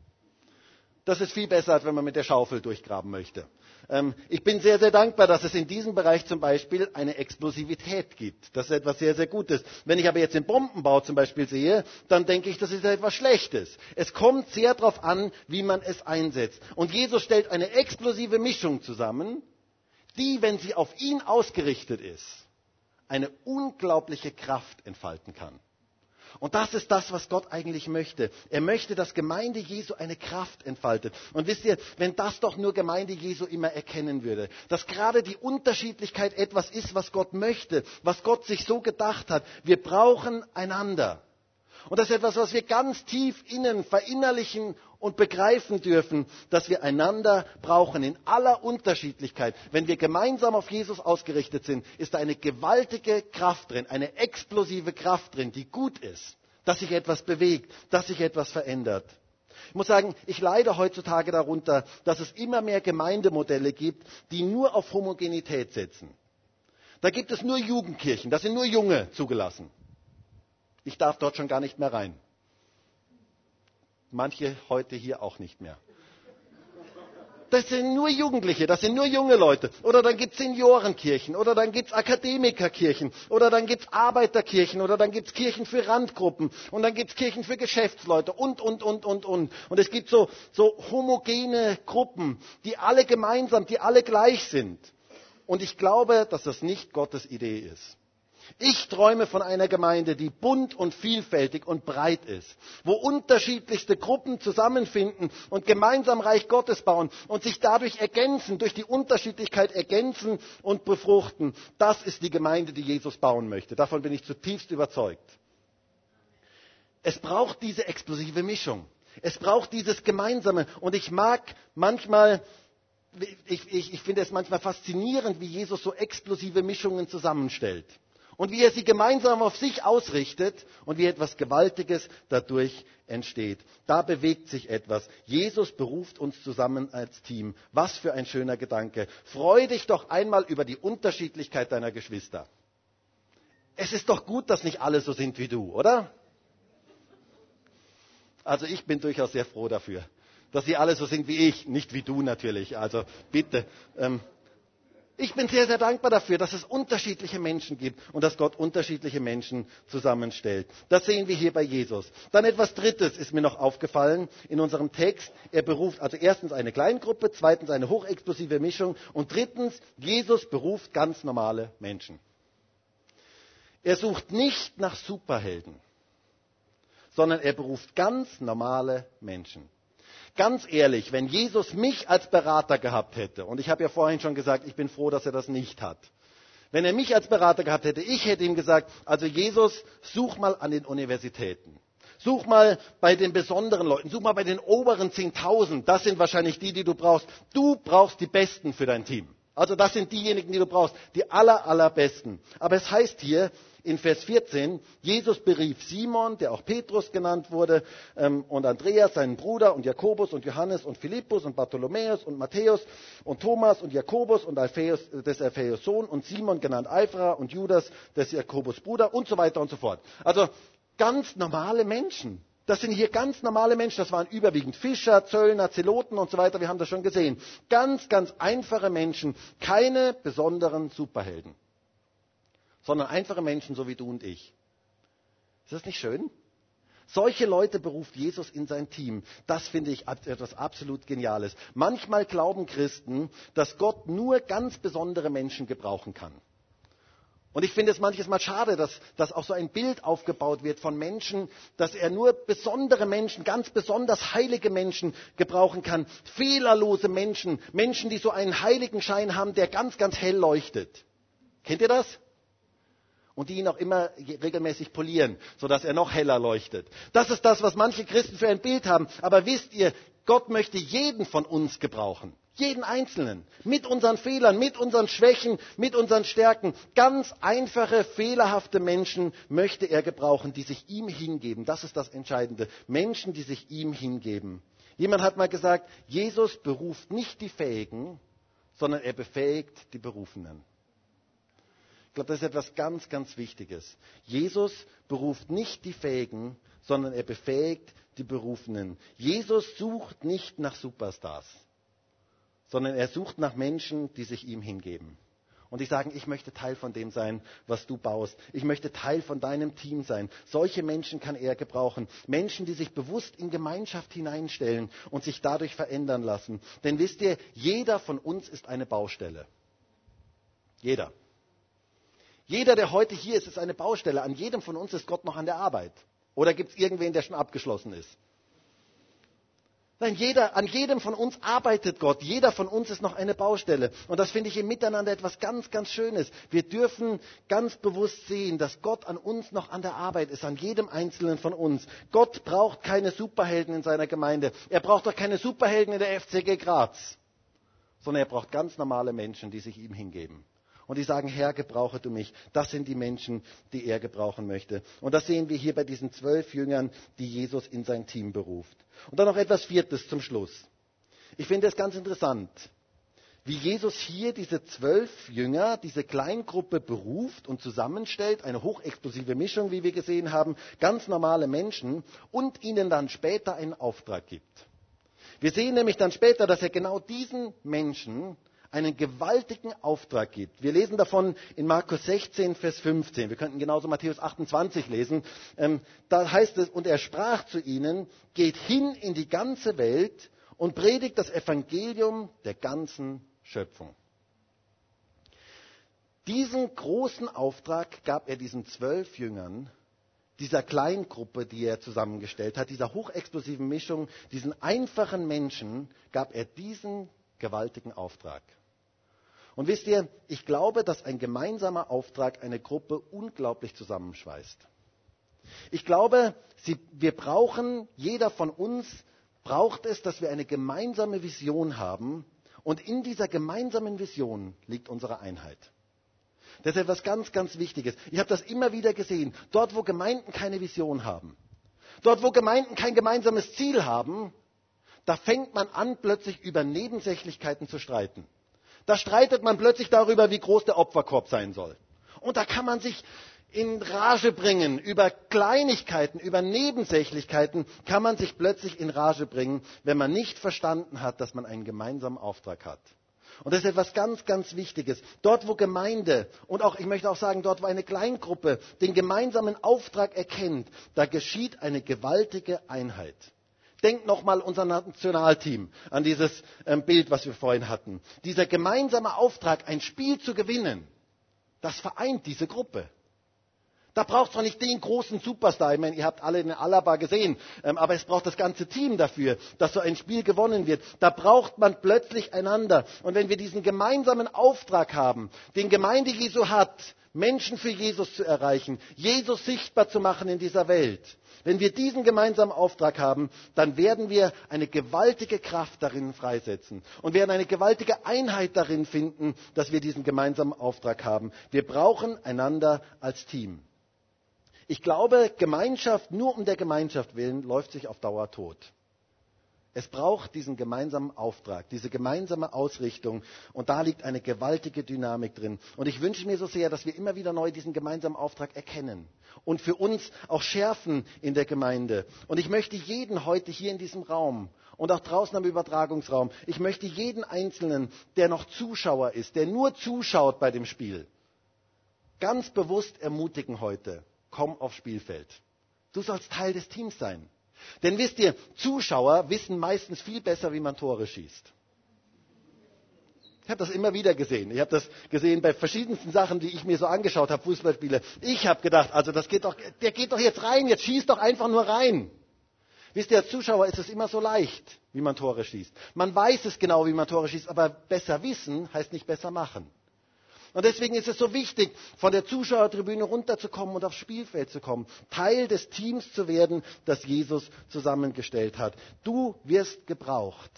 Das ist viel besser, als wenn man mit der Schaufel durchgraben möchte. Ähm, ich bin sehr, sehr dankbar, dass es in diesem Bereich zum Beispiel eine Explosivität gibt. Das ist etwas sehr, sehr Gutes. Wenn ich aber jetzt den Bombenbau zum Beispiel sehe, dann denke ich, das ist etwas Schlechtes. Es kommt sehr darauf an, wie man es einsetzt. Und Jesus stellt eine explosive Mischung zusammen, die, wenn sie auf ihn ausgerichtet ist, eine unglaubliche Kraft entfalten kann. Und das ist das, was Gott eigentlich möchte. Er möchte, dass Gemeinde Jesu eine Kraft entfaltet. Und wisst ihr, wenn das doch nur Gemeinde Jesu immer erkennen würde, dass gerade die Unterschiedlichkeit etwas ist, was Gott möchte, was Gott sich so gedacht hat. Wir brauchen einander. Und das ist etwas, was wir ganz tief innen verinnerlichen und begreifen dürfen, dass wir einander brauchen in aller Unterschiedlichkeit. Wenn wir gemeinsam auf Jesus ausgerichtet sind, ist da eine gewaltige Kraft drin, eine explosive Kraft drin, die gut ist, dass sich etwas bewegt, dass sich etwas verändert. Ich muss sagen, ich leide heutzutage darunter, dass es immer mehr Gemeindemodelle gibt, die nur auf Homogenität setzen. Da gibt es nur Jugendkirchen, da sind nur Junge zugelassen. Ich darf dort schon gar nicht mehr rein. Manche heute hier auch nicht mehr. Das sind nur Jugendliche, das sind nur junge Leute. Oder dann gibt es Seniorenkirchen, oder dann gibt es Akademikerkirchen, oder dann gibt es Arbeiterkirchen, oder dann gibt es Kirchen für Randgruppen, und dann gibt es Kirchen für Geschäftsleute, und, und, und, und, und. Und es gibt so, so homogene Gruppen, die alle gemeinsam, die alle gleich sind. Und ich glaube, dass das nicht Gottes Idee ist. Ich träume von einer Gemeinde, die bunt und vielfältig und breit ist, wo unterschiedlichste Gruppen zusammenfinden und gemeinsam Reich Gottes bauen und sich dadurch ergänzen, durch die Unterschiedlichkeit ergänzen und befruchten. Das ist die Gemeinde, die Jesus bauen möchte. Davon bin ich zutiefst überzeugt. Es braucht diese explosive Mischung. Es braucht dieses Gemeinsame. Und ich mag manchmal ich, ich, ich, finde es manchmal faszinierend, wie Jesus so explosive Mischungen zusammenstellt und wie er sie gemeinsam auf sich ausrichtet und wie etwas Gewaltiges dadurch entsteht. Da bewegt sich etwas. Jesus beruft uns zusammen als Team. Was für ein schöner Gedanke. Freu dich doch einmal über die Unterschiedlichkeit deiner Geschwister. Es ist doch gut, dass nicht alle so sind wie du, oder? Also ich bin durchaus sehr froh dafür, dass sie alle so sind wie ich, nicht wie du natürlich. Also bitte. Ähm, ich bin sehr, sehr dankbar dafür, dass es unterschiedliche Menschen gibt und dass Gott unterschiedliche Menschen zusammenstellt. Das sehen wir hier bei Jesus. Dann etwas Drittes ist mir noch aufgefallen in unserem Text. Er beruft also erstens eine Kleingruppe, zweitens eine hochexplosive Mischung und drittens, Jesus beruft ganz normale Menschen. Er sucht nicht nach Superhelden, sondern er beruft ganz normale Menschen. Ganz ehrlich, wenn Jesus mich als Berater gehabt hätte, und ich habe ja vorhin schon gesagt, ich bin froh, dass er das nicht hat. Wenn er mich als Berater gehabt hätte, ich hätte ihm gesagt, also Jesus, such mal an den Universitäten. Such mal bei den besonderen Leuten, such mal bei den oberen 10.000. Das sind wahrscheinlich die, die du brauchst. Du brauchst die Besten für dein Team. Also das sind diejenigen, die du brauchst, die aller, allerbesten. Aber es heißt hier in Vers 14, Jesus berief Simon, der auch Petrus genannt wurde, ähm, und Andreas, seinen Bruder, und Jakobus und Johannes und Philippus und Bartholomäus und Matthäus und Thomas und Jakobus und Alphaeus, des Alphaeus Sohn und Simon genannt Eiferer und Judas des Jakobus Bruder und so weiter und so fort. Also ganz normale Menschen. Das sind hier ganz normale Menschen. Das waren überwiegend Fischer, Zöllner, Zeloten und so weiter. Wir haben das schon gesehen. Ganz, ganz einfache Menschen. Keine besonderen Superhelden. Sondern einfache Menschen, so wie du und ich. Ist das nicht schön? Solche Leute beruft Jesus in sein Team. Das finde ich etwas absolut Geniales. Manchmal glauben Christen, dass Gott nur ganz besondere Menschen gebrauchen kann. Und ich finde es manches Mal schade, dass, dass auch so ein Bild aufgebaut wird von Menschen, dass er nur besondere Menschen, ganz besonders heilige Menschen gebrauchen kann. Fehlerlose Menschen, Menschen, die so einen heiligen Schein haben, der ganz, ganz hell leuchtet. Kennt ihr das? Und die ihn auch immer regelmäßig polieren, sodass er noch heller leuchtet. Das ist das, was manche Christen für ein Bild haben. Aber wisst ihr, Gott möchte jeden von uns gebrauchen. Jeden Einzelnen. Mit unseren Fehlern, mit unseren Schwächen, mit unseren Stärken. Ganz einfache, fehlerhafte Menschen möchte er gebrauchen, die sich ihm hingeben. Das ist das Entscheidende. Menschen, die sich ihm hingeben. Jemand hat mal gesagt, Jesus beruft nicht die Fähigen, sondern er befähigt die Berufenen. Ich glaube, das ist etwas ganz, ganz Wichtiges. Jesus beruft nicht die Fähigen, sondern er befähigt die Berufenen. Jesus sucht nicht nach Superstars sondern er sucht nach Menschen, die sich ihm hingeben. Und die sagen, ich möchte Teil von dem sein, was du baust. Ich möchte Teil von deinem Team sein. Solche Menschen kann er gebrauchen. Menschen, die sich bewusst in Gemeinschaft hineinstellen und sich dadurch verändern lassen. Denn wisst ihr, jeder von uns ist eine Baustelle. Jeder. Jeder, der heute hier ist, ist eine Baustelle. An jedem von uns ist Gott noch an der Arbeit. Oder gibt es irgendwen, der schon abgeschlossen ist? Nein, jeder, an jedem von uns arbeitet Gott. Jeder von uns ist noch eine Baustelle. Und das finde ich im Miteinander etwas ganz, ganz Schönes. Wir dürfen ganz bewusst sehen, dass Gott an uns noch an der Arbeit ist, an jedem Einzelnen von uns. Gott braucht keine Superhelden in seiner Gemeinde. Er braucht auch keine Superhelden in der FCG Graz. Sondern er braucht ganz normale Menschen, die sich ihm hingeben und die sagen, Herr, gebrauche du mich. Das sind die Menschen, die er gebrauchen möchte. Und das sehen wir hier bei diesen zwölf Jüngern, die Jesus in sein Team beruft. Und dann noch etwas Viertes zum Schluss. Ich finde es ganz interessant, wie Jesus hier diese zwölf Jünger, diese Kleingruppe beruft und zusammenstellt, eine hochexplosive Mischung, wie wir gesehen haben, ganz normale Menschen und ihnen dann später einen Auftrag gibt. Wir sehen nämlich dann später, dass er genau diesen Menschen einen gewaltigen Auftrag gibt. Wir lesen davon in Markus 16, Vers 15. Wir könnten genauso Matthäus 28 lesen. Ähm, da heißt es, und er sprach zu ihnen, geht hin in die ganze Welt und predigt das Evangelium der ganzen Schöpfung. Diesen großen Auftrag gab er diesen zwölf Jüngern, dieser Kleingruppe, die er zusammengestellt hat, dieser hochexplosiven Mischung, diesen einfachen Menschen, gab er diesen gewaltigen Auftrag. Und wisst ihr, ich glaube, dass ein gemeinsamer Auftrag eine Gruppe unglaublich zusammenschweißt. Ich glaube, sie, wir brauchen, jeder von uns braucht es, dass wir eine gemeinsame Vision haben. Und in dieser gemeinsamen Vision liegt unsere Einheit. Das ist etwas ganz, ganz Wichtiges. Ich habe das immer wieder gesehen. Dort, wo Gemeinden keine Vision haben, dort, wo Gemeinden kein gemeinsames Ziel haben, da fängt man an, plötzlich über Nebensächlichkeiten zu streiten. Da streitet man plötzlich darüber, wie groß der Opferkorb sein soll. Und da kann man sich in Rage bringen. Über Kleinigkeiten, über Nebensächlichkeiten kann man sich plötzlich in Rage bringen, wenn man nicht verstanden hat, dass man einen gemeinsamen Auftrag hat. Und das ist etwas ganz, ganz Wichtiges. Dort, wo Gemeinde und auch, ich möchte auch sagen, dort, wo eine Kleingruppe den gemeinsamen Auftrag erkennt, da geschieht eine gewaltige Einheit. Denkt nochmal unser Nationalteam an dieses ähm, Bild, was wir vorhin hatten. Dieser gemeinsame Auftrag, ein Spiel zu gewinnen, das vereint diese Gruppe. Da braucht es doch nicht den großen Superstar. Ich meine, ihr habt alle den Alaba gesehen, ähm, aber es braucht das ganze Team dafür, dass so ein Spiel gewonnen wird. Da braucht man plötzlich einander. Und wenn wir diesen gemeinsamen Auftrag haben, den Gemeinde Jesu hat, Menschen für Jesus zu erreichen, Jesus sichtbar zu machen in dieser Welt, wenn wir diesen gemeinsamen Auftrag haben, dann werden wir eine gewaltige Kraft darin freisetzen und werden eine gewaltige Einheit darin finden, dass wir diesen gemeinsamen Auftrag haben. Wir brauchen einander als Team. Ich glaube, Gemeinschaft nur um der Gemeinschaft willen läuft sich auf Dauer tot. Es braucht diesen gemeinsamen Auftrag, diese gemeinsame Ausrichtung. Und da liegt eine gewaltige Dynamik drin. Und ich wünsche mir so sehr, dass wir immer wieder neu diesen gemeinsamen Auftrag erkennen und für uns auch schärfen in der Gemeinde. Und ich möchte jeden heute hier in diesem Raum und auch draußen am Übertragungsraum, ich möchte jeden Einzelnen, der noch Zuschauer ist, der nur zuschaut bei dem Spiel, ganz bewusst ermutigen heute, komm aufs Spielfeld. Du sollst Teil des Teams sein. Denn wisst ihr, Zuschauer wissen meistens viel besser, wie man Tore schießt. Ich habe das immer wieder gesehen. Ich habe das gesehen bei verschiedensten Sachen, die ich mir so angeschaut habe, Fußballspiele. Ich habe gedacht, also das geht doch, der geht doch jetzt rein, jetzt schießt doch einfach nur rein. Wisst ihr, als Zuschauer ist es immer so leicht, wie man Tore schießt. Man weiß es genau, wie man Tore schießt, aber besser wissen heißt nicht besser machen. Und deswegen ist es so wichtig, von der Zuschauertribüne runterzukommen und aufs Spielfeld zu kommen, Teil des Teams zu werden, das Jesus zusammengestellt hat. Du wirst gebraucht,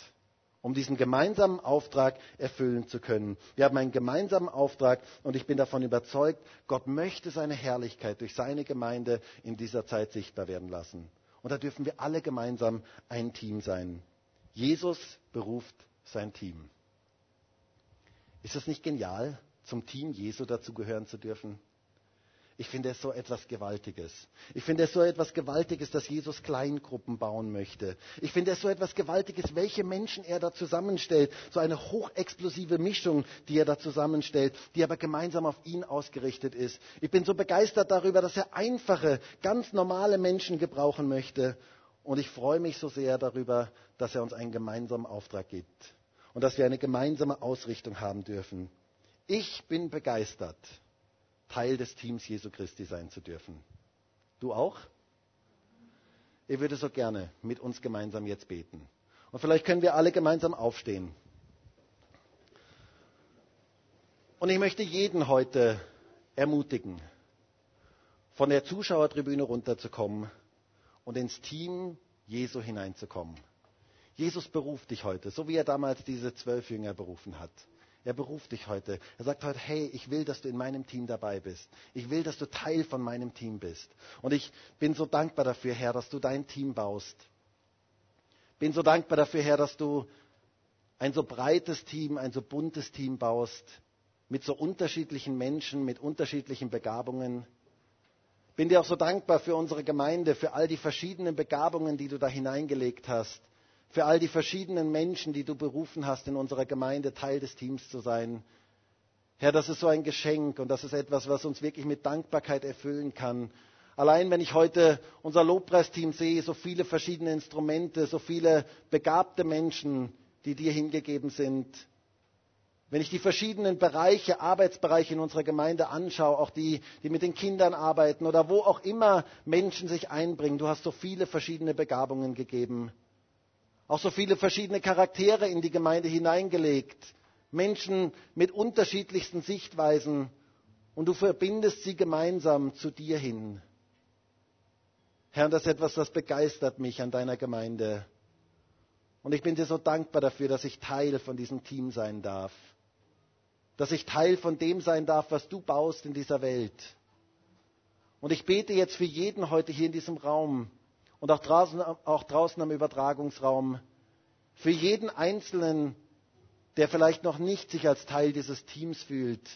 um diesen gemeinsamen Auftrag erfüllen zu können. Wir haben einen gemeinsamen Auftrag und ich bin davon überzeugt, Gott möchte seine Herrlichkeit durch seine Gemeinde in dieser Zeit sichtbar werden lassen. Und da dürfen wir alle gemeinsam ein Team sein. Jesus beruft sein Team. Ist das nicht genial? Zum Team Jesu dazugehören zu dürfen? Ich finde es so etwas Gewaltiges. Ich finde es so etwas Gewaltiges, dass Jesus Kleingruppen bauen möchte. Ich finde es so etwas Gewaltiges, welche Menschen er da zusammenstellt. So eine hochexplosive Mischung, die er da zusammenstellt, die aber gemeinsam auf ihn ausgerichtet ist. Ich bin so begeistert darüber, dass er einfache, ganz normale Menschen gebrauchen möchte. Und ich freue mich so sehr darüber, dass er uns einen gemeinsamen Auftrag gibt. Und dass wir eine gemeinsame Ausrichtung haben dürfen. Ich bin begeistert, Teil des Teams Jesu Christi sein zu dürfen. Du auch? Ich würde so gerne mit uns gemeinsam jetzt beten. Und vielleicht können wir alle gemeinsam aufstehen. Und ich möchte jeden heute ermutigen, von der Zuschauertribüne runterzukommen und ins Team Jesu hineinzukommen. Jesus beruft dich heute, so wie er damals diese zwölf Jünger berufen hat. Er beruft dich heute. Er sagt heute, hey, ich will, dass du in meinem Team dabei bist. Ich will, dass du Teil von meinem Team bist. Und ich bin so dankbar dafür, Herr, dass du dein Team baust. Bin so dankbar dafür, Herr, dass du ein so breites Team, ein so buntes Team baust, mit so unterschiedlichen Menschen, mit unterschiedlichen Begabungen. Bin dir auch so dankbar für unsere Gemeinde, für all die verschiedenen Begabungen, die du da hineingelegt hast für all die verschiedenen Menschen, die du berufen hast, in unserer Gemeinde Teil des Teams zu sein. Herr, das ist so ein Geschenk und das ist etwas, was uns wirklich mit Dankbarkeit erfüllen kann. Allein wenn ich heute unser Lobpreisteam sehe, so viele verschiedene Instrumente, so viele begabte Menschen, die dir hingegeben sind. Wenn ich die verschiedenen Bereiche, Arbeitsbereiche in unserer Gemeinde anschaue, auch die, die mit den Kindern arbeiten oder wo auch immer Menschen sich einbringen, du hast so viele verschiedene Begabungen gegeben auch so viele verschiedene Charaktere in die Gemeinde hineingelegt. Menschen mit unterschiedlichsten Sichtweisen. Und du verbindest sie gemeinsam zu dir hin. Herr, das ist etwas, das begeistert mich an deiner Gemeinde. Und ich bin dir so dankbar dafür, dass ich Teil von diesem Team sein darf. Dass ich Teil von dem sein darf, was du baust in dieser Welt. Und ich bete jetzt für jeden heute hier in diesem Raum, und auch draußen, auch draußen am Übertragungsraum für jeden Einzelnen, der vielleicht noch nicht sich als Teil dieses Teams fühlt.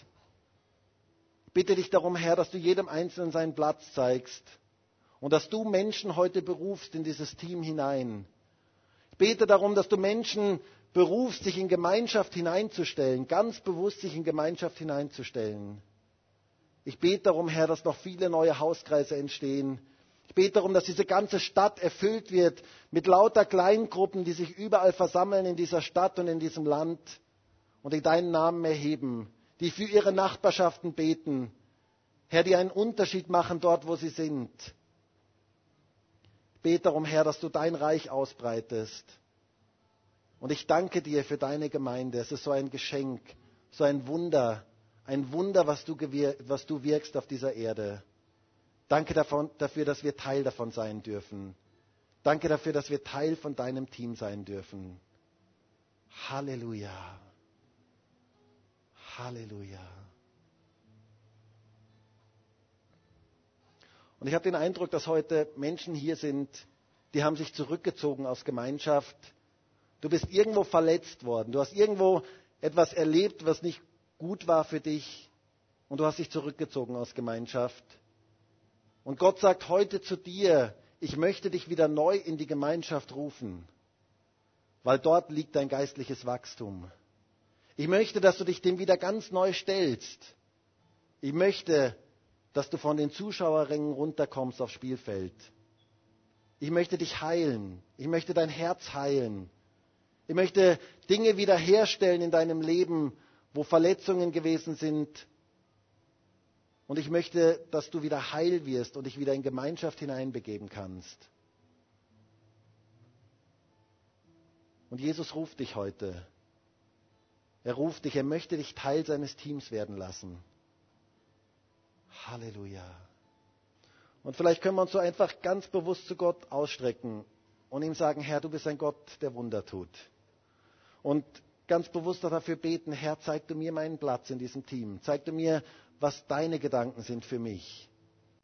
Bitte dich darum, Herr, dass du jedem Einzelnen seinen Platz zeigst und dass du Menschen heute berufst in dieses Team hinein. Ich bete darum, dass du Menschen berufst, sich in Gemeinschaft hineinzustellen, ganz bewusst sich in Gemeinschaft hineinzustellen. Ich bete darum, Herr, dass noch viele neue Hauskreise entstehen, ich bete darum, dass diese ganze Stadt erfüllt wird mit lauter Kleingruppen, die sich überall versammeln in dieser Stadt und in diesem Land und die deinen Namen erheben, die für ihre Nachbarschaften beten. Herr, die einen Unterschied machen dort, wo sie sind. Ich bete darum, Herr, dass du dein Reich ausbreitest. Und ich danke dir für deine Gemeinde. Es ist so ein Geschenk, so ein Wunder, ein Wunder, was du, was du wirkst auf dieser Erde. Danke davon, dafür, dass wir Teil davon sein dürfen. Danke dafür, dass wir Teil von deinem Team sein dürfen. Halleluja. Halleluja. Und ich habe den Eindruck, dass heute Menschen hier sind, die haben sich zurückgezogen aus Gemeinschaft. Du bist irgendwo verletzt worden. Du hast irgendwo etwas erlebt, was nicht gut war für dich. Und du hast dich zurückgezogen aus Gemeinschaft. Und Gott sagt heute zu dir, ich möchte dich wieder neu in die Gemeinschaft rufen, weil dort liegt dein geistliches Wachstum. Ich möchte, dass du dich dem wieder ganz neu stellst. Ich möchte, dass du von den Zuschauerrängen runterkommst aufs Spielfeld. Ich möchte dich heilen. Ich möchte dein Herz heilen. Ich möchte Dinge wiederherstellen in deinem Leben, wo Verletzungen gewesen sind. Und ich möchte, dass du wieder heil wirst und dich wieder in Gemeinschaft hineinbegeben kannst. Und Jesus ruft dich heute. Er ruft dich, er möchte dich Teil seines Teams werden lassen. Halleluja. Und vielleicht können wir uns so einfach ganz bewusst zu Gott ausstrecken und ihm sagen, Herr, du bist ein Gott, der Wunder tut. Und ganz bewusst dafür beten, Herr, zeig du mir meinen Platz in diesem Team. Zeig du mir, was deine Gedanken sind für mich.